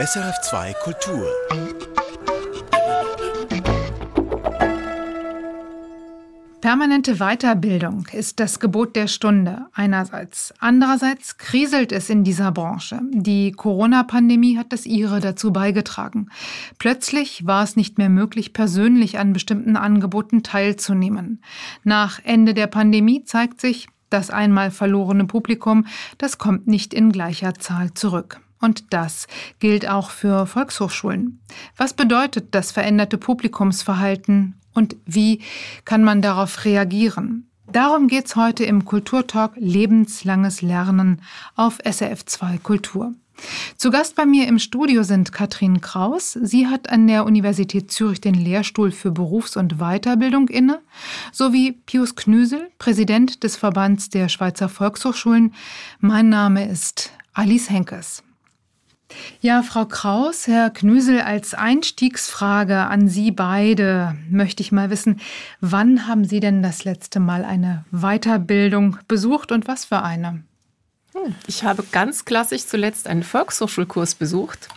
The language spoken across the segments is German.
SRF2 Kultur. Permanente Weiterbildung ist das Gebot der Stunde einerseits. Andererseits kriselt es in dieser Branche. Die Corona-Pandemie hat das ihre dazu beigetragen. Plötzlich war es nicht mehr möglich, persönlich an bestimmten Angeboten teilzunehmen. Nach Ende der Pandemie zeigt sich, das einmal verlorene Publikum, das kommt nicht in gleicher Zahl zurück. Und das gilt auch für Volkshochschulen. Was bedeutet das veränderte Publikumsverhalten und wie kann man darauf reagieren? Darum geht's heute im Kulturtalk Lebenslanges Lernen auf SRF2 Kultur. Zu Gast bei mir im Studio sind Katrin Kraus. Sie hat an der Universität Zürich den Lehrstuhl für Berufs- und Weiterbildung inne, sowie Pius Knüsel, Präsident des Verbands der Schweizer Volkshochschulen. Mein Name ist Alice Henkes. Ja, Frau Kraus, Herr Knüsel, als Einstiegsfrage an Sie beide möchte ich mal wissen, wann haben Sie denn das letzte Mal eine Weiterbildung besucht und was für eine? Hm, ich habe ganz klassisch zuletzt einen Volkshochschulkurs besucht,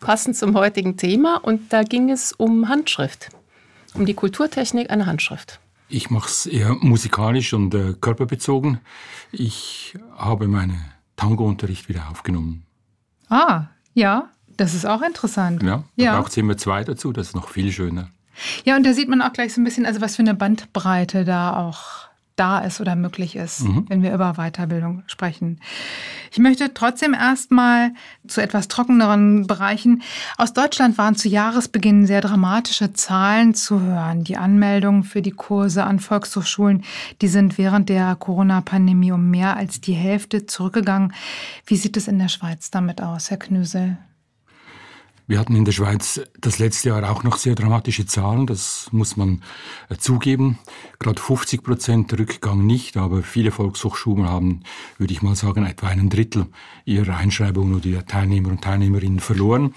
passend zum heutigen Thema, und da ging es um Handschrift, um die Kulturtechnik einer Handschrift. Ich mache es eher musikalisch und äh, körperbezogen. Ich habe meinen Tango-Unterricht wieder aufgenommen. Ah, ja, das ist auch interessant. Ja, da ja. braucht immer zwei dazu, das ist noch viel schöner. Ja, und da sieht man auch gleich so ein bisschen, also was für eine Bandbreite da auch da ist oder möglich ist, mhm. wenn wir über Weiterbildung sprechen. Ich möchte trotzdem erstmal zu etwas trockeneren Bereichen. Aus Deutschland waren zu Jahresbeginn sehr dramatische Zahlen zu hören. Die Anmeldungen für die Kurse an Volkshochschulen, die sind während der Corona-Pandemie um mehr als die Hälfte zurückgegangen. Wie sieht es in der Schweiz damit aus, Herr Knüsel? Wir hatten in der Schweiz das letzte Jahr auch noch sehr dramatische Zahlen, das muss man äh, zugeben. Gerade 50 Prozent Rückgang nicht, aber viele Volkshochschulen haben, würde ich mal sagen, etwa einen Drittel ihrer Einschreibungen oder ihrer Teilnehmer und Teilnehmerinnen verloren.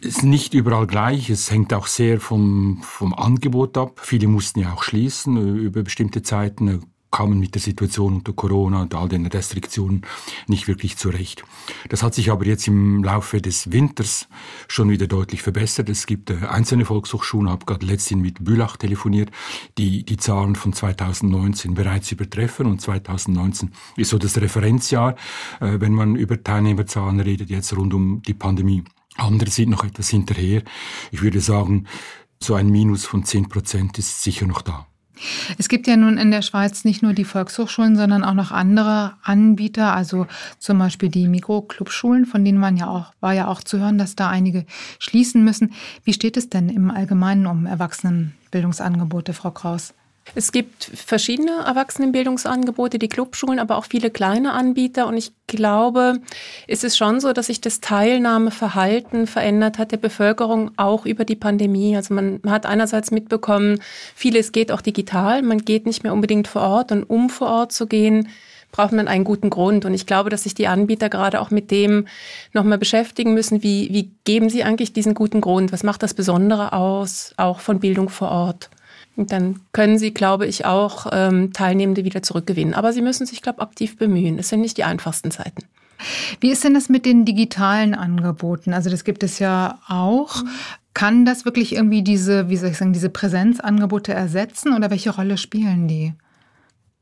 Ist nicht überall gleich, es hängt auch sehr vom, vom Angebot ab. Viele mussten ja auch schließen äh, über bestimmte Zeiten kamen mit der Situation unter Corona und all den Restriktionen nicht wirklich zurecht. Das hat sich aber jetzt im Laufe des Winters schon wieder deutlich verbessert. Es gibt äh, einzelne Volkshochschulen, habe gerade letztens mit Bülach telefoniert, die die Zahlen von 2019 bereits übertreffen und 2019 ist so das Referenzjahr, äh, wenn man über Teilnehmerzahlen redet, jetzt rund um die Pandemie. Andere sind noch etwas hinterher. Ich würde sagen, so ein Minus von 10 Prozent ist sicher noch da. Es gibt ja nun in der Schweiz nicht nur die Volkshochschulen, sondern auch noch andere Anbieter, also zum Beispiel die Mikroclubschulen, von denen man ja auch, war ja auch zu hören, dass da einige schließen müssen. Wie steht es denn im Allgemeinen um Erwachsenenbildungsangebote, Frau Kraus? Es gibt verschiedene Erwachsenenbildungsangebote, die Clubschulen, aber auch viele kleine Anbieter. Und ich glaube, es ist schon so, dass sich das Teilnahmeverhalten verändert hat der Bevölkerung auch über die Pandemie. Also man hat einerseits mitbekommen, vieles geht auch digital. Man geht nicht mehr unbedingt vor Ort. Und um vor Ort zu gehen, braucht man einen guten Grund. Und ich glaube, dass sich die Anbieter gerade auch mit dem nochmal beschäftigen müssen. Wie, wie geben sie eigentlich diesen guten Grund? Was macht das Besondere aus, auch von Bildung vor Ort? Dann können sie, glaube ich, auch ähm, Teilnehmende wieder zurückgewinnen. Aber sie müssen sich, glaube ich, aktiv bemühen. Es sind nicht die einfachsten Zeiten. Wie ist denn das mit den digitalen Angeboten? Also das gibt es ja auch. Kann das wirklich irgendwie diese, wie soll ich sagen, diese Präsenzangebote ersetzen oder welche Rolle spielen die?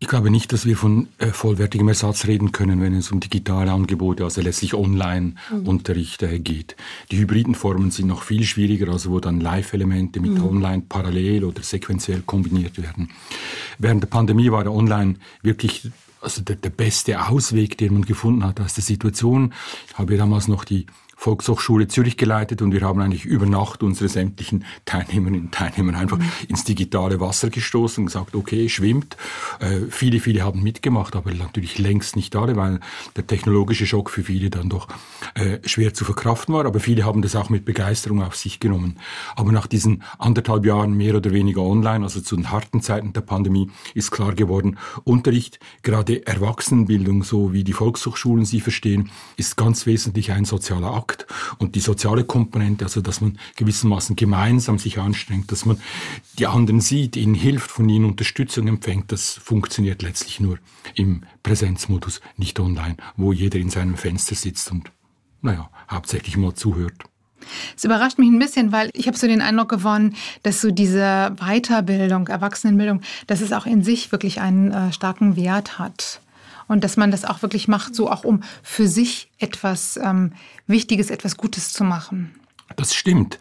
Ich glaube nicht, dass wir von äh, vollwertigem Ersatz reden können, wenn es um digitale Angebote, also letztlich Online-Unterricht äh, geht. Die hybriden Formen sind noch viel schwieriger, also wo dann Live-Elemente mit mhm. Online parallel oder sequenziell kombiniert werden. Während der Pandemie war der Online wirklich also der, der beste Ausweg, den man gefunden hat aus der Situation. Ich habe damals noch die Volkshochschule Zürich geleitet und wir haben eigentlich über Nacht unsere sämtlichen Teilnehmerinnen und Teilnehmer einfach mhm. ins digitale Wasser gestoßen und gesagt, okay, schwimmt. Äh, viele, viele haben mitgemacht, aber natürlich längst nicht alle, weil der technologische Schock für viele dann doch äh, schwer zu verkraften war. Aber viele haben das auch mit Begeisterung auf sich genommen. Aber nach diesen anderthalb Jahren mehr oder weniger online, also zu den harten Zeiten der Pandemie, ist klar geworden, Unterricht, gerade Erwachsenenbildung, so wie die Volkshochschulen sie verstehen, ist ganz wesentlich ein sozialer Kontakt und die soziale Komponente, also dass man gewissermaßen gemeinsam sich anstrengt, dass man die anderen sieht, ihnen hilft, von ihnen Unterstützung empfängt, das funktioniert letztlich nur im Präsenzmodus, nicht online, wo jeder in seinem Fenster sitzt und naja, hauptsächlich mal zuhört. Es überrascht mich ein bisschen, weil ich habe so den Eindruck gewonnen, dass so diese Weiterbildung, Erwachsenenbildung, dass es auch in sich wirklich einen äh, starken Wert hat. Und dass man das auch wirklich macht, so auch um für sich etwas ähm, Wichtiges, etwas Gutes zu machen. Das stimmt.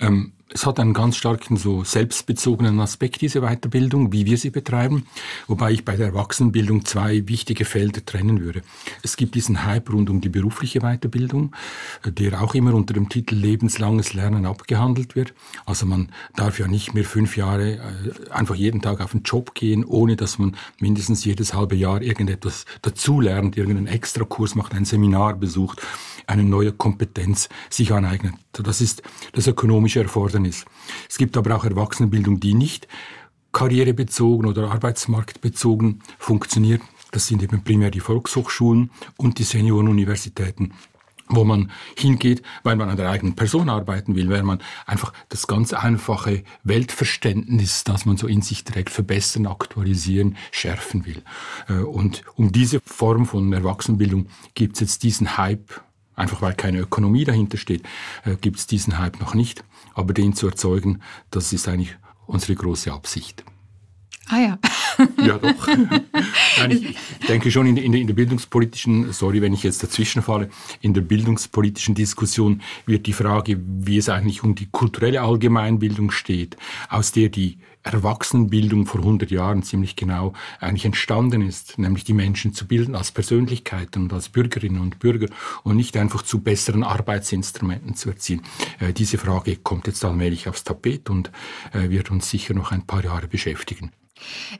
Ähm, es hat einen ganz starken so selbstbezogenen Aspekt, diese Weiterbildung, wie wir sie betreiben, wobei ich bei der Erwachsenenbildung zwei wichtige Felder trennen würde. Es gibt diesen Hype rund um die berufliche Weiterbildung, der auch immer unter dem Titel lebenslanges Lernen abgehandelt wird. Also man darf ja nicht mehr fünf Jahre äh, einfach jeden Tag auf den Job gehen, ohne dass man mindestens jedes halbe Jahr irgendetwas dazulernt, irgendeinen Extrakurs macht, ein Seminar besucht, eine neue Kompetenz sich aneignet. Das ist das ökonomische Erfordernis. Es gibt aber auch Erwachsenenbildung, die nicht karrierebezogen oder arbeitsmarktbezogen funktioniert. Das sind eben primär die Volkshochschulen und die Seniorenuniversitäten wo man hingeht, weil man an der eigenen Person arbeiten will, weil man einfach das ganz einfache Weltverständnis, das man so in sich trägt, verbessern, aktualisieren, schärfen will. Äh, und um diese Form von Erwachsenenbildung gibt es jetzt diesen Hype Einfach weil keine Ökonomie dahinter steht, äh, gibt es diesen Hype noch nicht. Aber den zu erzeugen, das ist eigentlich unsere große Absicht. Ah ja. ja, doch. Nein, ich, denke schon in, in, in, der bildungspolitischen, sorry, wenn ich jetzt dazwischen falle, in der bildungspolitischen Diskussion wird die Frage, wie es eigentlich um die kulturelle Allgemeinbildung steht, aus der die Erwachsenenbildung vor 100 Jahren ziemlich genau eigentlich entstanden ist, nämlich die Menschen zu bilden als Persönlichkeiten und als Bürgerinnen und Bürger und nicht einfach zu besseren Arbeitsinstrumenten zu erziehen. Äh, diese Frage kommt jetzt allmählich aufs Tapet und äh, wird uns sicher noch ein paar Jahre beschäftigen.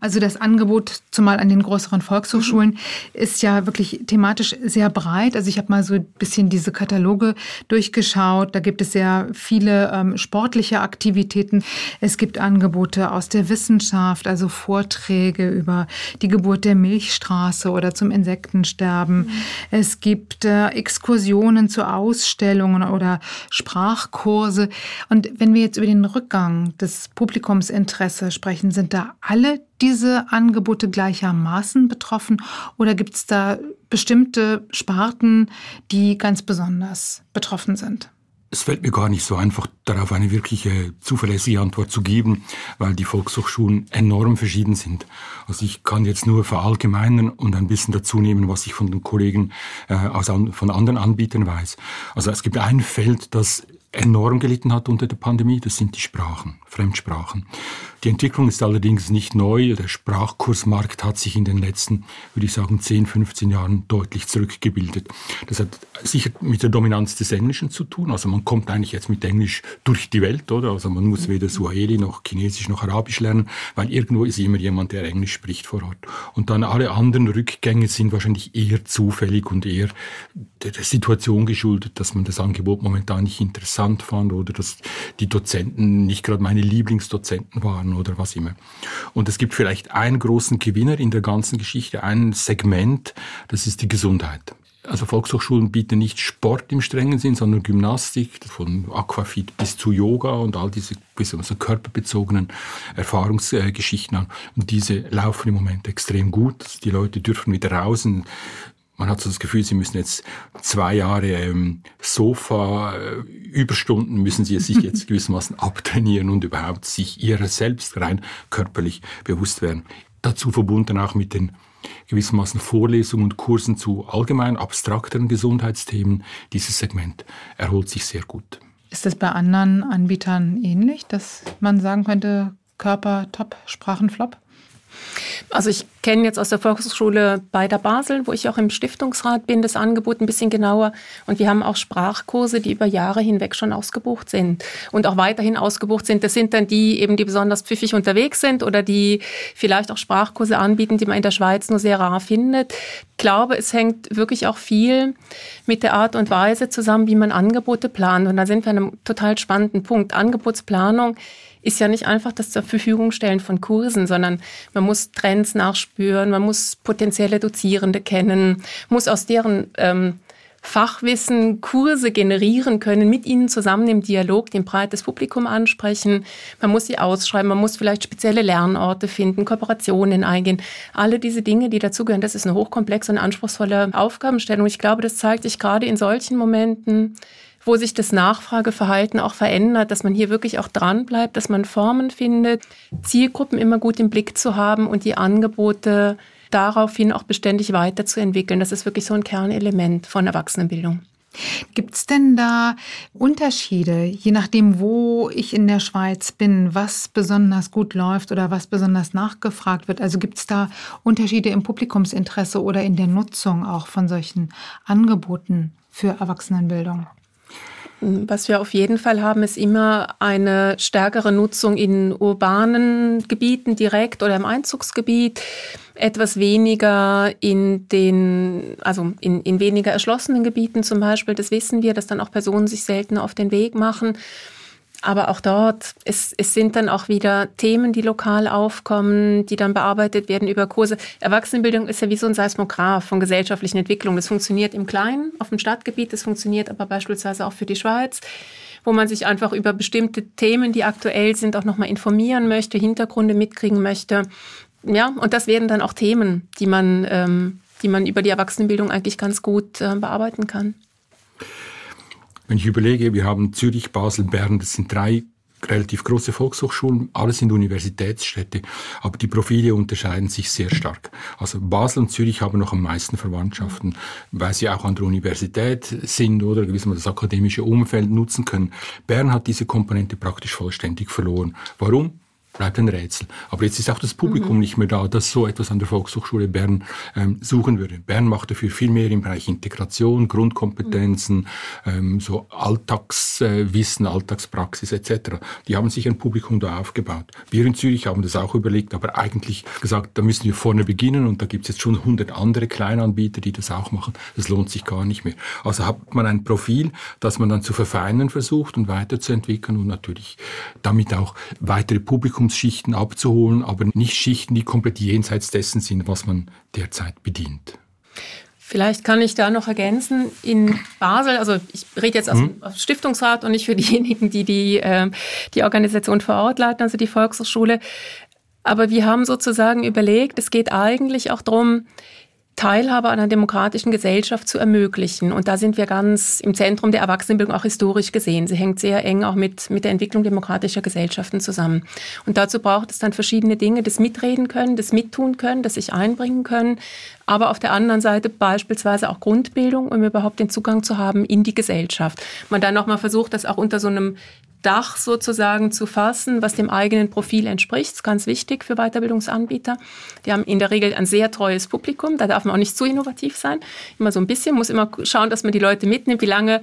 Also das Angebot, zumal an den größeren Volkshochschulen, mhm. ist ja wirklich thematisch sehr breit. Also ich habe mal so ein bisschen diese Kataloge durchgeschaut. Da gibt es sehr viele ähm, sportliche Aktivitäten. Es gibt Angebote aus der Wissenschaft, also Vorträge über die Geburt der Milchstraße oder zum Insektensterben. Mhm. Es gibt äh, Exkursionen zu Ausstellungen oder Sprachkurse. Und wenn wir jetzt über den Rückgang des Publikumsinteresse sprechen, sind da alle diese Angebote gleichermaßen betroffen oder gibt es da bestimmte Sparten, die ganz besonders betroffen sind? Es fällt mir gar nicht so einfach, darauf eine wirkliche zuverlässige Antwort zu geben, weil die Volkshochschulen enorm verschieden sind. Also ich kann jetzt nur verallgemeinern und ein bisschen dazu nehmen, was ich von den Kollegen äh, aus, von anderen Anbietern weiß. Also es gibt ein Feld, das enorm gelitten hat unter der Pandemie, das sind die Sprachen, Fremdsprachen. Die Entwicklung ist allerdings nicht neu. Der Sprachkursmarkt hat sich in den letzten, würde ich sagen, 10, 15 Jahren deutlich zurückgebildet. Das hat sicher mit der Dominanz des Englischen zu tun. Also man kommt eigentlich jetzt mit Englisch durch die Welt, oder? Also man muss weder Suaheli noch Chinesisch noch Arabisch lernen, weil irgendwo ist immer jemand, der Englisch spricht vor Ort. Und dann alle anderen Rückgänge sind wahrscheinlich eher zufällig und eher der Situation geschuldet, dass man das Angebot momentan nicht interessant fand oder dass die Dozenten nicht gerade meine Lieblingsdozenten waren oder was immer. Und es gibt vielleicht einen großen Gewinner in der ganzen Geschichte, ein Segment, das ist die Gesundheit. Also Volkshochschulen bieten nicht Sport im strengen Sinn, sondern Gymnastik, von Aquafit bis zu Yoga und all diese also körperbezogenen Erfahrungsgeschichten an. Und diese laufen im Moment extrem gut. Die Leute dürfen wieder raus man hat so das Gefühl, sie müssen jetzt zwei Jahre ähm, Sofa, äh, Überstunden müssen sie sich jetzt gewissermaßen abtrainieren und überhaupt sich ihrer selbst rein körperlich bewusst werden. Dazu verbunden auch mit den gewissermaßen Vorlesungen und Kursen zu allgemein abstrakteren Gesundheitsthemen. Dieses Segment erholt sich sehr gut. Ist das bei anderen Anbietern ähnlich, dass man sagen könnte, Körper top, Sprachen flop? Also ich kenne jetzt aus der Volkshochschule bei der Basel, wo ich auch im Stiftungsrat bin, das Angebot ein bisschen genauer. Und wir haben auch Sprachkurse, die über Jahre hinweg schon ausgebucht sind und auch weiterhin ausgebucht sind. Das sind dann die eben, die besonders pfiffig unterwegs sind oder die vielleicht auch Sprachkurse anbieten, die man in der Schweiz nur sehr rar findet. Ich glaube, es hängt wirklich auch viel mit der Art und Weise zusammen, wie man Angebote plant. Und da sind wir an einem total spannenden Punkt. Angebotsplanung ist ja nicht einfach das zur Verfügung stellen von Kursen, sondern man muss Trends nachspüren, man muss potenzielle Dozierende kennen, muss aus deren ähm, Fachwissen, Kurse generieren können, mit ihnen zusammen im Dialog den breites Publikum ansprechen. Man muss sie ausschreiben, man muss vielleicht spezielle Lernorte finden, Kooperationen eingehen. Alle diese Dinge, die dazugehören, das ist eine hochkomplexe und anspruchsvolle Aufgabenstellung. Ich glaube, das zeigt sich gerade in solchen Momenten, wo sich das Nachfrageverhalten auch verändert, dass man hier wirklich auch dran bleibt, dass man Formen findet, Zielgruppen immer gut im Blick zu haben und die Angebote daraufhin auch beständig weiterzuentwickeln. Das ist wirklich so ein Kernelement von Erwachsenenbildung. Gibt es denn da Unterschiede, je nachdem, wo ich in der Schweiz bin, was besonders gut läuft oder was besonders nachgefragt wird? Also gibt es da Unterschiede im Publikumsinteresse oder in der Nutzung auch von solchen Angeboten für Erwachsenenbildung? Was wir auf jeden Fall haben, ist immer eine stärkere Nutzung in urbanen Gebieten direkt oder im Einzugsgebiet, etwas weniger in den, also in, in weniger erschlossenen Gebieten zum Beispiel. Das wissen wir, dass dann auch Personen sich seltener auf den Weg machen. Aber auch dort, es, es sind dann auch wieder Themen, die lokal aufkommen, die dann bearbeitet werden über Kurse. Erwachsenenbildung ist ja wie so ein Seismograph von gesellschaftlichen Entwicklungen. Das funktioniert im Kleinen, auf dem Stadtgebiet, das funktioniert aber beispielsweise auch für die Schweiz wo man sich einfach über bestimmte Themen, die aktuell sind, auch nochmal informieren möchte, Hintergründe mitkriegen möchte. Ja, und das werden dann auch Themen, die man, ähm, die man über die Erwachsenenbildung eigentlich ganz gut äh, bearbeiten kann. Wenn ich überlege, wir haben Zürich, Basel, Bern, das sind drei relativ große Volkshochschulen, alles sind Universitätsstädte, aber die Profile unterscheiden sich sehr stark. Also Basel und Zürich haben noch am meisten Verwandtschaften, weil sie auch an der Universität sind oder gewissermaßen das akademische Umfeld nutzen können. Bern hat diese Komponente praktisch vollständig verloren. Warum? Bleibt ein Rätsel. Aber jetzt ist auch das Publikum mhm. nicht mehr da, das so etwas an der Volkshochschule Bern ähm, suchen würde. Bern macht dafür viel mehr im Bereich Integration, Grundkompetenzen, mhm. ähm, so Alltagswissen, Alltagspraxis etc. Die haben sich ein Publikum da aufgebaut. Wir in Zürich haben das auch überlegt, aber eigentlich gesagt, da müssen wir vorne beginnen und da gibt es jetzt schon 100 andere Kleinanbieter, die das auch machen. Das lohnt sich gar nicht mehr. Also hat man ein Profil, das man dann zu verfeinern versucht und weiterzuentwickeln und natürlich damit auch weitere Publikum Publikumsschichten abzuholen, aber nicht Schichten, die komplett jenseits dessen sind, was man derzeit bedient. Vielleicht kann ich da noch ergänzen, in Basel, also ich rede jetzt aus dem hm? Stiftungsrat und nicht für diejenigen, die die, äh, die Organisation vor Ort leiten, also die Volkshochschule. Aber wir haben sozusagen überlegt, es geht eigentlich auch darum, Teilhabe an einer demokratischen Gesellschaft zu ermöglichen. Und da sind wir ganz im Zentrum der Erwachsenenbildung auch historisch gesehen. Sie hängt sehr eng auch mit, mit der Entwicklung demokratischer Gesellschaften zusammen. Und dazu braucht es dann verschiedene Dinge, das Mitreden können, das Mittun können, das sich einbringen können, aber auf der anderen Seite beispielsweise auch Grundbildung, um überhaupt den Zugang zu haben in die Gesellschaft. Man dann nochmal versucht, das auch unter so einem Dach sozusagen zu fassen, was dem eigenen Profil entspricht. Das ist ganz wichtig für Weiterbildungsanbieter. Die haben in der Regel ein sehr treues Publikum. Da darf man auch nicht zu innovativ sein. Immer so ein bisschen, muss immer schauen, dass man die Leute mitnimmt, wie lange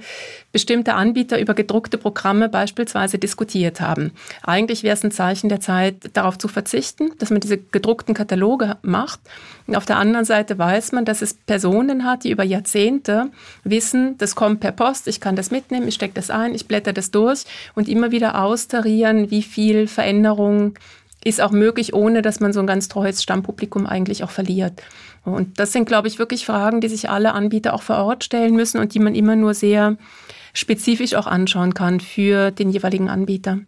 bestimmte Anbieter über gedruckte Programme beispielsweise diskutiert haben. Eigentlich wäre es ein Zeichen der Zeit, darauf zu verzichten, dass man diese gedruckten Kataloge macht. Und auf der anderen Seite weiß man, dass es Personen hat, die über Jahrzehnte wissen, das kommt per Post, ich kann das mitnehmen, ich stecke das ein, ich blätter das durch und immer wieder austarieren, wie viel Veränderung ist auch möglich, ohne dass man so ein ganz treues Stammpublikum eigentlich auch verliert. Und das sind, glaube ich, wirklich Fragen, die sich alle Anbieter auch vor Ort stellen müssen und die man immer nur sehr spezifisch auch anschauen kann für den jeweiligen Anbieter.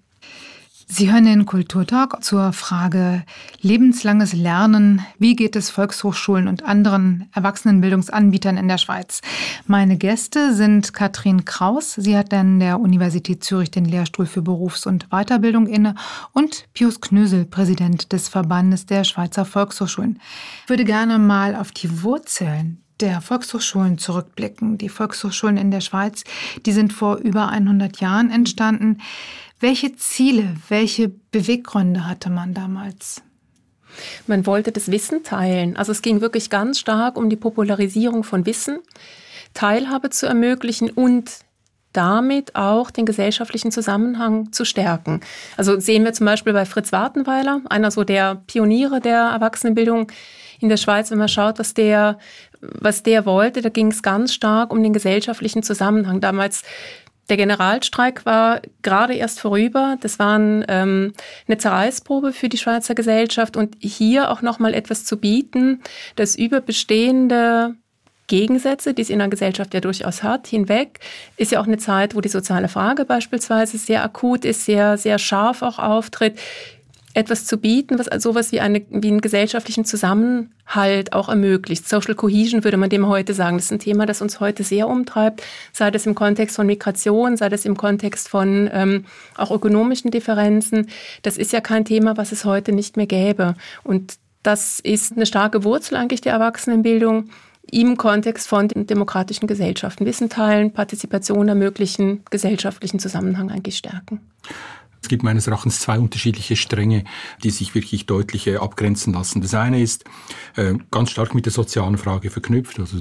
Sie hören den Kulturtalk zur Frage lebenslanges Lernen. Wie geht es Volkshochschulen und anderen Erwachsenenbildungsanbietern in der Schweiz? Meine Gäste sind Katrin Kraus. Sie hat an der Universität Zürich den Lehrstuhl für Berufs- und Weiterbildung inne und Pius Knösel, Präsident des Verbandes der Schweizer Volkshochschulen. Ich würde gerne mal auf die Wurzeln der Volkshochschulen zurückblicken. Die Volkshochschulen in der Schweiz, die sind vor über 100 Jahren entstanden. Welche Ziele, welche Beweggründe hatte man damals? Man wollte das Wissen teilen. Also es ging wirklich ganz stark um die Popularisierung von Wissen, Teilhabe zu ermöglichen und damit auch den gesellschaftlichen Zusammenhang zu stärken. Also sehen wir zum Beispiel bei Fritz Wartenweiler, einer so der Pioniere der Erwachsenenbildung in der Schweiz, wenn man schaut, was der, was der wollte, da ging es ganz stark um den gesellschaftlichen Zusammenhang. Damals der Generalstreik war gerade erst vorüber. Das war ähm, eine Zerreißprobe für die Schweizer Gesellschaft und hier auch noch mal etwas zu bieten, das über bestehende Gegensätze, die es in der Gesellschaft ja durchaus hat, hinweg. Ist ja auch eine Zeit, wo die soziale Frage beispielsweise sehr akut ist, sehr, sehr scharf auch auftritt etwas zu bieten, was also sowas wie, eine, wie einen gesellschaftlichen Zusammenhalt auch ermöglicht. Social Cohesion würde man dem heute sagen. Das ist ein Thema, das uns heute sehr umtreibt, sei das im Kontext von Migration, sei das im Kontext von ähm, auch ökonomischen Differenzen. Das ist ja kein Thema, was es heute nicht mehr gäbe. Und das ist eine starke Wurzel eigentlich der Erwachsenenbildung im Kontext von demokratischen Gesellschaften. Wissen teilen, Partizipation ermöglichen, gesellschaftlichen Zusammenhang eigentlich stärken. Es gibt meines Erachtens zwei unterschiedliche Stränge, die sich wirklich deutlich abgrenzen lassen. Das eine ist äh, ganz stark mit der sozialen Frage verknüpft, also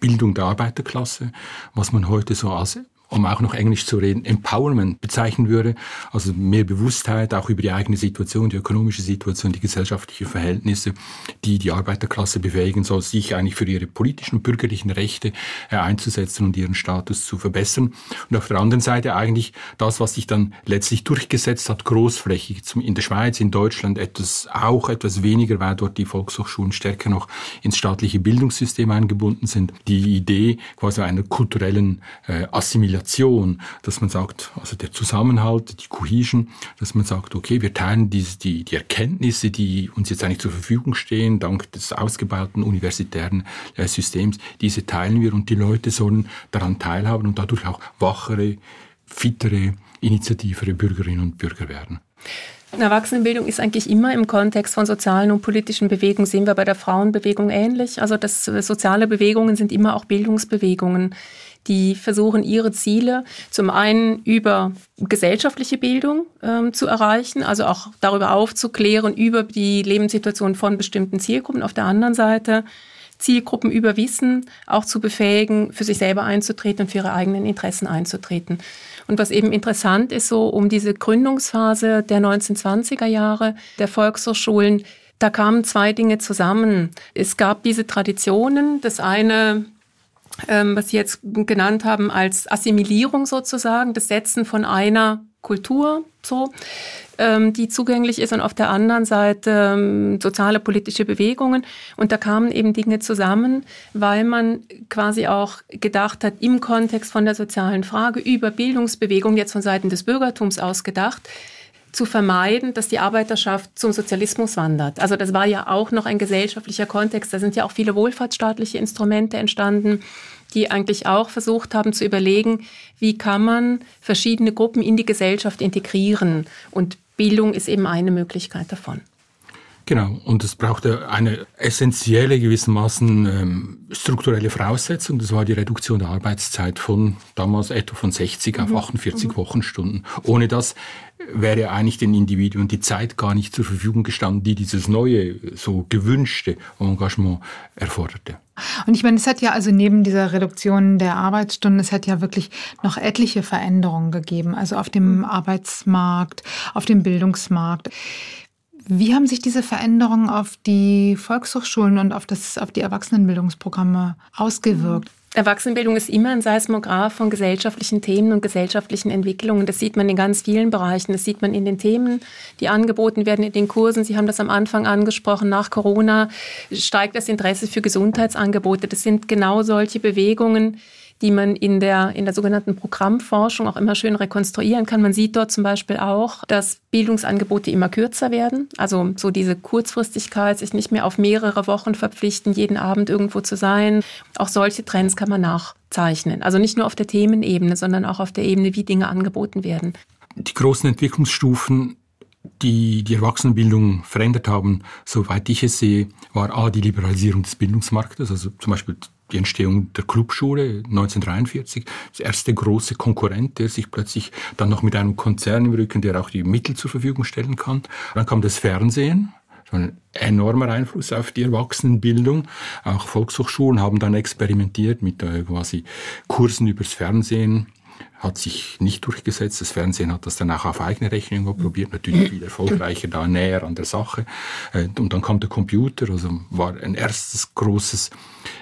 Bildung der Arbeiterklasse, was man heute so als um auch noch Englisch zu reden, Empowerment bezeichnen würde. Also mehr Bewusstheit auch über die eigene Situation, die ökonomische Situation, die gesellschaftlichen Verhältnisse, die die Arbeiterklasse befähigen soll, sich eigentlich für ihre politischen und bürgerlichen Rechte äh, einzusetzen und ihren Status zu verbessern. Und auf der anderen Seite eigentlich das, was sich dann letztlich durchgesetzt hat, großflächig, in der Schweiz, in Deutschland etwas, auch etwas weniger, weil dort die Volkshochschulen stärker noch ins staatliche Bildungssystem eingebunden sind. Die Idee quasi einer kulturellen äh, Assimilation Integration, dass man sagt, also der Zusammenhalt, die Cohesion, dass man sagt, okay, wir teilen die, die, die Erkenntnisse, die uns jetzt eigentlich zur Verfügung stehen, dank des ausgebauten universitären äh, Systems, diese teilen wir und die Leute sollen daran teilhaben und dadurch auch wachere, fittere, initiativere Bürgerinnen und Bürger werden. Erwachsenenbildung ist eigentlich immer im Kontext von sozialen und politischen Bewegungen, sehen wir bei der Frauenbewegung ähnlich. Also das, äh, soziale Bewegungen sind immer auch Bildungsbewegungen die versuchen ihre Ziele zum einen über gesellschaftliche Bildung ähm, zu erreichen, also auch darüber aufzuklären, über die Lebenssituation von bestimmten Zielgruppen. Auf der anderen Seite Zielgruppen über Wissen auch zu befähigen, für sich selber einzutreten und für ihre eigenen Interessen einzutreten. Und was eben interessant ist, so um diese Gründungsphase der 1920er Jahre der Volkshochschulen, da kamen zwei Dinge zusammen. Es gab diese Traditionen. Das eine ähm, was Sie jetzt genannt haben, als Assimilierung sozusagen, das Setzen von einer Kultur, so, ähm, die zugänglich ist und auf der anderen Seite ähm, soziale politische Bewegungen. Und da kamen eben Dinge zusammen, weil man quasi auch gedacht hat, im Kontext von der sozialen Frage über Bildungsbewegung, jetzt von Seiten des Bürgertums ausgedacht, zu vermeiden, dass die Arbeiterschaft zum Sozialismus wandert. Also das war ja auch noch ein gesellschaftlicher Kontext. Da sind ja auch viele wohlfahrtsstaatliche Instrumente entstanden, die eigentlich auch versucht haben zu überlegen, wie kann man verschiedene Gruppen in die Gesellschaft integrieren. Und Bildung ist eben eine Möglichkeit davon. Genau, und es brauchte eine essentielle gewissermaßen ähm, strukturelle Voraussetzung. Das war die Reduktion der Arbeitszeit von damals etwa von 60 auf 48 mhm. Wochenstunden. Ohne das wäre eigentlich den Individuen die Zeit gar nicht zur Verfügung gestanden, die dieses neue, so gewünschte Engagement erforderte. Und ich meine, es hat ja also neben dieser Reduktion der Arbeitsstunden, es hat ja wirklich noch etliche Veränderungen gegeben, also auf dem mhm. Arbeitsmarkt, auf dem Bildungsmarkt. Wie haben sich diese Veränderungen auf die Volkshochschulen und auf, das, auf die Erwachsenenbildungsprogramme ausgewirkt? Erwachsenenbildung ist immer ein Seismograph von gesellschaftlichen Themen und gesellschaftlichen Entwicklungen. Das sieht man in ganz vielen Bereichen. Das sieht man in den Themen, die angeboten werden in den Kursen. Sie haben das am Anfang angesprochen. Nach Corona steigt das Interesse für Gesundheitsangebote. Das sind genau solche Bewegungen, die man in der, in der sogenannten Programmforschung auch immer schön rekonstruieren kann. Man sieht dort zum Beispiel auch, dass Bildungsangebote immer kürzer werden. Also so diese Kurzfristigkeit, sich nicht mehr auf mehrere Wochen verpflichten, jeden Abend irgendwo zu sein. Auch solche Trends kann man nachzeichnen. Also nicht nur auf der Themenebene, sondern auch auf der Ebene, wie Dinge angeboten werden. Die großen Entwicklungsstufen die die Erwachsenenbildung verändert haben, soweit ich es sehe, war A, die Liberalisierung des Bildungsmarktes, also zum Beispiel die Entstehung der Clubschule 1943, das erste große Konkurrent, der sich plötzlich dann noch mit einem Konzern im Rücken, der auch die Mittel zur Verfügung stellen kann. Dann kam das Fernsehen, ein enormer Einfluss auf die Erwachsenenbildung. Auch Volkshochschulen haben dann experimentiert mit äh, quasi Kursen übers Fernsehen hat sich nicht durchgesetzt. Das Fernsehen hat das dann auch auf eigene Rechnung probiert, natürlich viel erfolgreicher, da näher an der Sache. Äh, und dann kam der Computer, also war ein erstes großes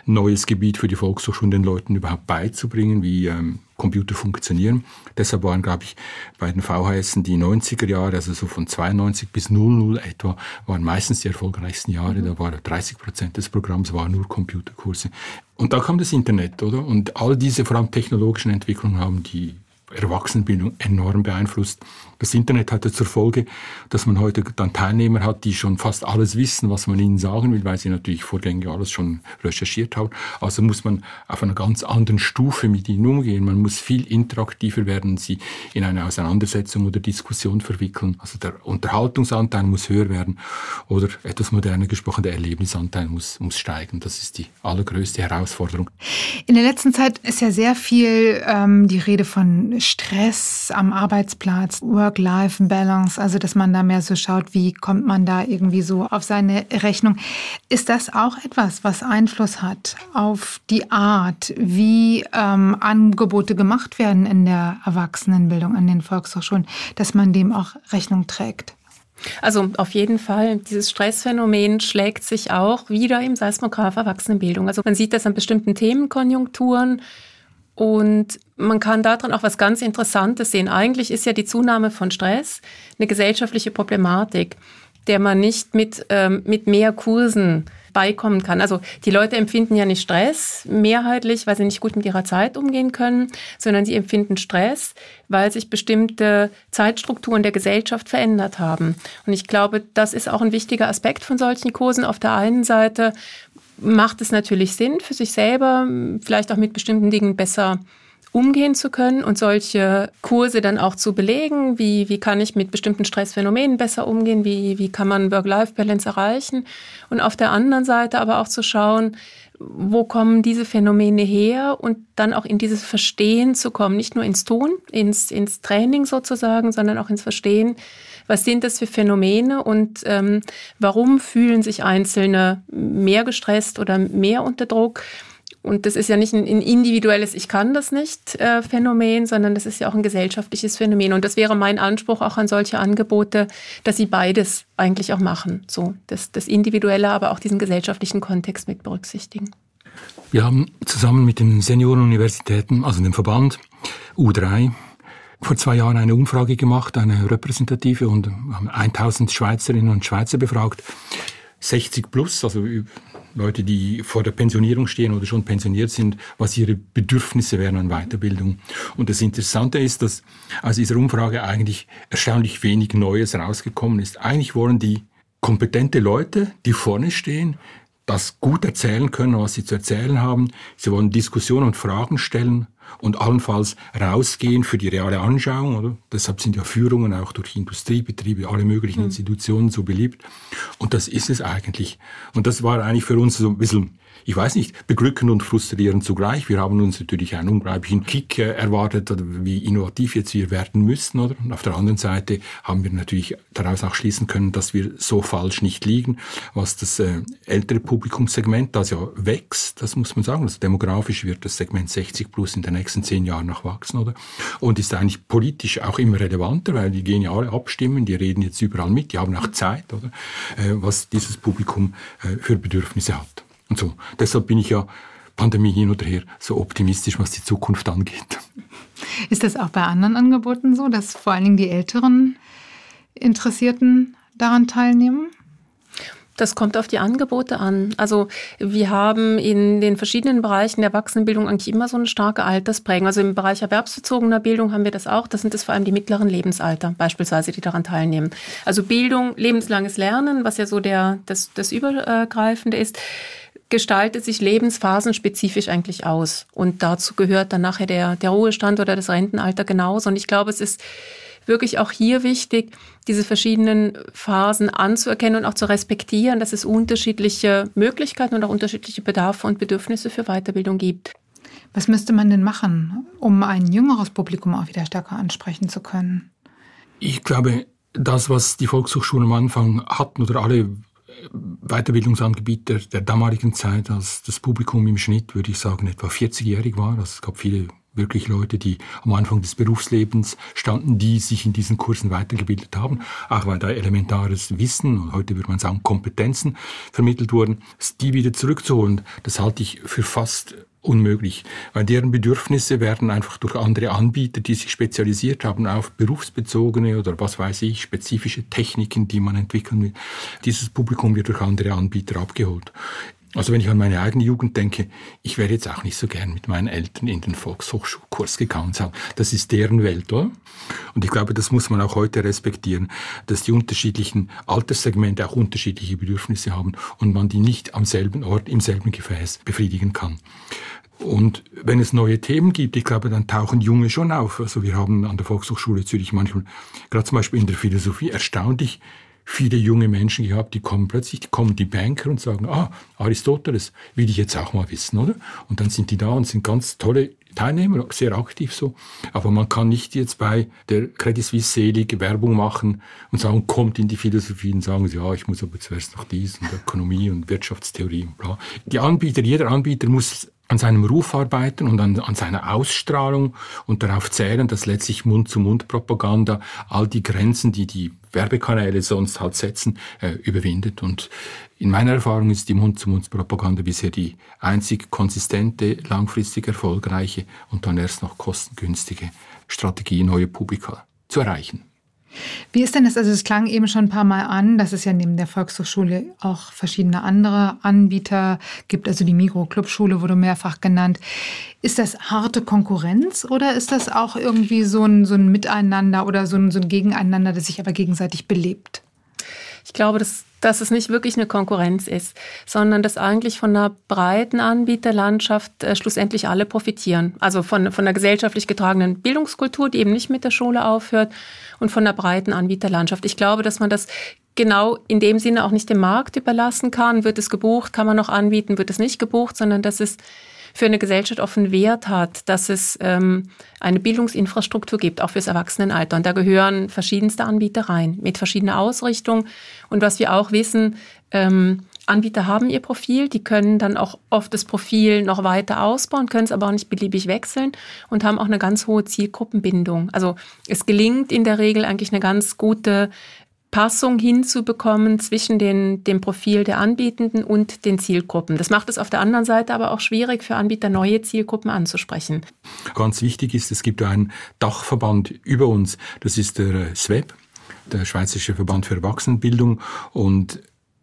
neues Gebiet für die Volkshochschulen, den Leuten überhaupt beizubringen, wie ähm, Computer funktionieren. Deshalb waren, glaube ich, bei den VHS die 90er Jahre, also so von 92 bis 00 etwa, waren meistens die erfolgreichsten Jahre. Mhm. Da war 30 Prozent des Programms waren nur Computerkurse. Und da kam das Internet, oder? Und all diese vor allem technologischen Entwicklungen haben die Erwachsenenbildung enorm beeinflusst. Das Internet hatte zur Folge, dass man heute dann Teilnehmer hat, die schon fast alles wissen, was man ihnen sagen will, weil sie natürlich vorgängig alles schon recherchiert haben. Also muss man auf einer ganz anderen Stufe mit ihnen umgehen. Man muss viel interaktiver werden, sie in eine Auseinandersetzung oder Diskussion verwickeln. Also der Unterhaltungsanteil muss höher werden oder etwas moderner gesprochen, der Erlebnisanteil muss, muss steigen. Das ist die allergrößte Herausforderung. In der letzten Zeit ist ja sehr viel ähm, die Rede von Stress am Arbeitsplatz, Work-Life-Balance, also dass man da mehr so schaut, wie kommt man da irgendwie so auf seine Rechnung. Ist das auch etwas, was Einfluss hat auf die Art, wie ähm, Angebote gemacht werden in der Erwachsenenbildung an den Volkshochschulen, dass man dem auch Rechnung trägt? Also auf jeden Fall, dieses Stressphänomen schlägt sich auch wieder im Seismograph Erwachsenenbildung. Also man sieht das an bestimmten Themenkonjunkturen. Und man kann daran auch was ganz Interessantes sehen. Eigentlich ist ja die Zunahme von Stress eine gesellschaftliche Problematik, der man nicht mit, ähm, mit mehr Kursen beikommen kann. Also die Leute empfinden ja nicht Stress mehrheitlich, weil sie nicht gut mit ihrer Zeit umgehen können, sondern sie empfinden Stress, weil sich bestimmte Zeitstrukturen der Gesellschaft verändert haben. Und ich glaube, das ist auch ein wichtiger Aspekt von solchen Kursen. Auf der einen Seite macht es natürlich Sinn für sich selber, vielleicht auch mit bestimmten Dingen besser umgehen zu können und solche Kurse dann auch zu belegen. Wie, wie kann ich mit bestimmten Stressphänomenen besser umgehen? Wie, wie kann man Work-Life-Balance erreichen? Und auf der anderen Seite aber auch zu schauen, wo kommen diese Phänomene her und dann auch in dieses Verstehen zu kommen, nicht nur ins Tun, ins, ins Training sozusagen, sondern auch ins Verstehen, was sind das für Phänomene und ähm, warum fühlen sich Einzelne mehr gestresst oder mehr unter Druck. Und das ist ja nicht ein individuelles Ich kann das nicht äh, Phänomen, sondern das ist ja auch ein gesellschaftliches Phänomen. Und das wäre mein Anspruch auch an solche Angebote, dass sie beides eigentlich auch machen. So, das, das Individuelle, aber auch diesen gesellschaftlichen Kontext mit berücksichtigen. Wir haben zusammen mit den Seniorenuniversitäten, also dem Verband U3, vor zwei Jahren eine Umfrage gemacht, eine repräsentative, und haben 1000 Schweizerinnen und Schweizer befragt. 60 plus, also Leute, die vor der Pensionierung stehen oder schon pensioniert sind, was ihre Bedürfnisse wären an Weiterbildung. Und das Interessante ist, dass aus dieser Umfrage eigentlich erstaunlich wenig Neues rausgekommen ist. Eigentlich wollen die kompetente Leute, die vorne stehen, das gut erzählen können, was sie zu erzählen haben. Sie wollen Diskussionen und Fragen stellen und allenfalls rausgehen für die reale Anschauung. Oder? Deshalb sind ja Führungen auch durch Industriebetriebe, alle möglichen mhm. Institutionen so beliebt. Und das ist es eigentlich. Und das war eigentlich für uns so ein bisschen ich weiß nicht, beglückend und frustrierend zugleich. Wir haben uns natürlich einen unglaublichen Kick äh, erwartet, wie innovativ jetzt wir werden müssen. Oder? Und auf der anderen Seite haben wir natürlich daraus auch schließen können, dass wir so falsch nicht liegen, was das äh, ältere Publikumssegment, das ja wächst, das muss man sagen. Also demografisch wird das Segment 60 plus in den nächsten zehn Jahren noch wachsen, oder? Und ist eigentlich politisch auch immer relevanter, weil die gehen ja alle abstimmen, die reden jetzt überall mit, die haben auch Zeit, oder? Äh, was dieses Publikum für Bedürfnisse hat. Und so. Deshalb bin ich ja Pandemie hin oder her so optimistisch, was die Zukunft angeht. Ist das auch bei anderen Angeboten so, dass vor allen Dingen die älteren Interessierten daran teilnehmen? Das kommt auf die Angebote an. Also wir haben in den verschiedenen Bereichen der Erwachsenenbildung eigentlich immer so eine starke Altersprägung. Also im Bereich erwerbsbezogener Bildung haben wir das auch. Das sind es vor allem die mittleren Lebensalter beispielsweise, die daran teilnehmen. Also Bildung, lebenslanges Lernen, was ja so der, das, das Übergreifende ist gestaltet sich lebensphasen-spezifisch eigentlich aus. Und dazu gehört dann nachher der, der Ruhestand oder das Rentenalter genauso. Und ich glaube, es ist wirklich auch hier wichtig, diese verschiedenen Phasen anzuerkennen und auch zu respektieren, dass es unterschiedliche Möglichkeiten und auch unterschiedliche Bedarfe und Bedürfnisse für Weiterbildung gibt. Was müsste man denn machen, um ein jüngeres Publikum auch wieder stärker ansprechen zu können? Ich glaube, das, was die Volkshochschulen am Anfang hatten oder alle Weiterbildungsangebot der, der damaligen Zeit, als das Publikum im Schnitt, würde ich sagen, etwa 40-jährig war. Also es gab viele wirklich Leute, die am Anfang des Berufslebens standen, die sich in diesen Kursen weitergebildet haben, auch weil da elementares Wissen, heute würde man sagen Kompetenzen vermittelt wurden, die wieder zurückzuholen, das halte ich für fast unmöglich, weil deren Bedürfnisse werden einfach durch andere Anbieter, die sich spezialisiert haben auf berufsbezogene oder was weiß ich, spezifische Techniken, die man entwickeln will. Dieses Publikum wird durch andere Anbieter abgeholt. Also wenn ich an meine eigene Jugend denke, ich wäre jetzt auch nicht so gern mit meinen Eltern in den Volkshochschulkurs gegangen. Das ist deren Welt, oder? Und ich glaube, das muss man auch heute respektieren, dass die unterschiedlichen Alterssegmente auch unterschiedliche Bedürfnisse haben und man die nicht am selben Ort, im selben Gefäß befriedigen kann. Und wenn es neue Themen gibt, ich glaube, dann tauchen Junge schon auf. Also wir haben an der Volkshochschule Zürich manchmal, gerade zum Beispiel in der Philosophie, erstaunlich viele junge Menschen gehabt, die kommen plötzlich, die kommen die Banker und sagen, ah, Aristoteles, will ich jetzt auch mal wissen, oder? Und dann sind die da und sind ganz tolle Teilnehmer, sehr aktiv so. Aber man kann nicht jetzt bei der Credit Suisse selig Werbung machen und sagen, kommt in die Philosophie und sagen, ja, ich muss aber zuerst noch dies und Ökonomie und Wirtschaftstheorie und bla. Die Anbieter, jeder Anbieter muss an seinem Ruf arbeiten und an, an seiner Ausstrahlung und darauf zählen, dass letztlich Mund-zu-Mund-Propaganda all die Grenzen, die die Werbekanäle sonst halt setzen, äh, überwindet. Und in meiner Erfahrung ist die Mund-zu-Mund-Propaganda bisher die einzig konsistente, langfristig erfolgreiche und dann erst noch kostengünstige Strategie, neue Publika zu erreichen. Wie ist denn das? Also es klang eben schon ein paar Mal an, dass es ja neben der Volkshochschule auch verschiedene andere Anbieter gibt, also die Mikro-Clubschule wurde mehrfach genannt. Ist das harte Konkurrenz oder ist das auch irgendwie so ein, so ein Miteinander oder so ein, so ein Gegeneinander, das sich aber gegenseitig belebt? Ich glaube, dass, dass es nicht wirklich eine Konkurrenz ist, sondern dass eigentlich von einer breiten Anbieterlandschaft äh, schlussendlich alle profitieren. Also von, von der gesellschaftlich getragenen Bildungskultur, die eben nicht mit der Schule aufhört und von der breiten Anbieterlandschaft. Ich glaube, dass man das genau in dem Sinne auch nicht dem Markt überlassen kann. Wird es gebucht, kann man noch anbieten, wird es nicht gebucht, sondern dass es für eine Gesellschaft offen Wert hat, dass es ähm, eine Bildungsinfrastruktur gibt, auch fürs Erwachsenenalter. Und da gehören verschiedenste Anbieter rein, mit verschiedener Ausrichtung. Und was wir auch wissen, ähm, Anbieter haben ihr Profil, die können dann auch oft das Profil noch weiter ausbauen, können es aber auch nicht beliebig wechseln und haben auch eine ganz hohe Zielgruppenbindung. Also es gelingt in der Regel eigentlich eine ganz gute Passung hinzubekommen zwischen den, dem Profil der Anbietenden und den Zielgruppen. Das macht es auf der anderen Seite aber auch schwierig für Anbieter, neue Zielgruppen anzusprechen. Ganz wichtig ist, es gibt einen Dachverband über uns. Das ist der SWEB, der Schweizerische Verband für Erwachsenenbildung. Und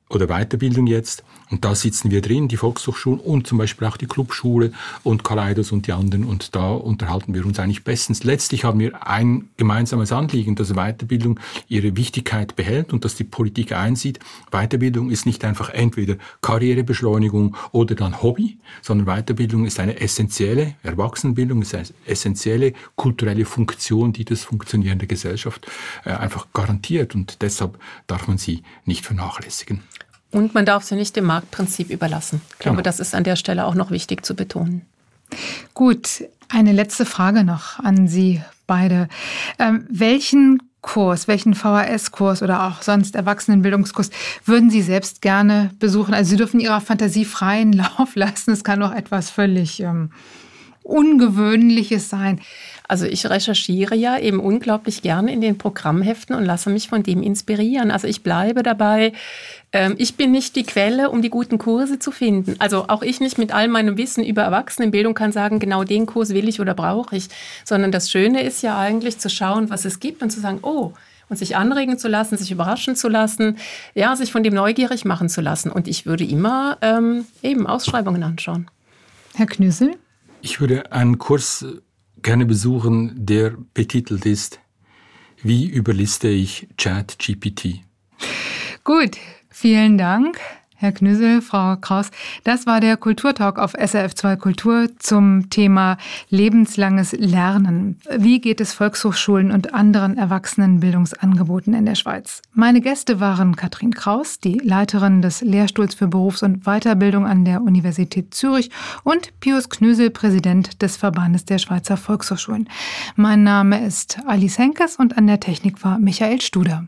oder Weiterbildung jetzt. Und da sitzen wir drin, die Volkshochschulen und zum Beispiel auch die Clubschule und Kaleidos und die anderen. Und da unterhalten wir uns eigentlich bestens. Letztlich haben wir ein gemeinsames Anliegen, dass Weiterbildung ihre Wichtigkeit behält und dass die Politik einsieht. Weiterbildung ist nicht einfach entweder Karrierebeschleunigung oder dann Hobby, sondern Weiterbildung ist eine essentielle, Erwachsenenbildung ist eine essentielle kulturelle Funktion, die das Funktionieren der Gesellschaft äh, einfach garantiert. Und deshalb darf man sie nicht vernachlässigen. Und man darf sie nicht dem Marktprinzip überlassen. Ich glaube, genau. das ist an der Stelle auch noch wichtig zu betonen. Gut, eine letzte Frage noch an Sie beide. Ähm, welchen Kurs, welchen VHS-Kurs oder auch sonst Erwachsenenbildungskurs würden Sie selbst gerne besuchen? Also Sie dürfen Ihrer Fantasie freien Lauf lassen. Es kann auch etwas völlig ähm, Ungewöhnliches sein. Also ich recherchiere ja eben unglaublich gerne in den Programmheften und lasse mich von dem inspirieren. Also ich bleibe dabei. Ähm, ich bin nicht die Quelle, um die guten Kurse zu finden. Also auch ich nicht mit all meinem Wissen über Erwachsenenbildung kann sagen, genau den Kurs will ich oder brauche ich. Sondern das Schöne ist ja eigentlich zu schauen, was es gibt und zu sagen, oh, und sich anregen zu lassen, sich überraschen zu lassen, ja, sich von dem neugierig machen zu lassen. Und ich würde immer ähm, eben Ausschreibungen anschauen. Herr Knüssel? Ich würde einen Kurs gerne besuchen, der betitelt ist Wie überliste ich Chat GPT? Gut, vielen Dank. Herr Knüssel, Frau Kraus. Das war der Kulturtalk auf SRF2 Kultur zum Thema lebenslanges Lernen. Wie geht es Volkshochschulen und anderen Erwachsenenbildungsangeboten in der Schweiz? Meine Gäste waren Katrin Kraus, die Leiterin des Lehrstuhls für Berufs- und Weiterbildung an der Universität Zürich und Pius Knüssel, Präsident des Verbandes der Schweizer Volkshochschulen. Mein Name ist Alice Henkes und an der Technik war Michael Studer.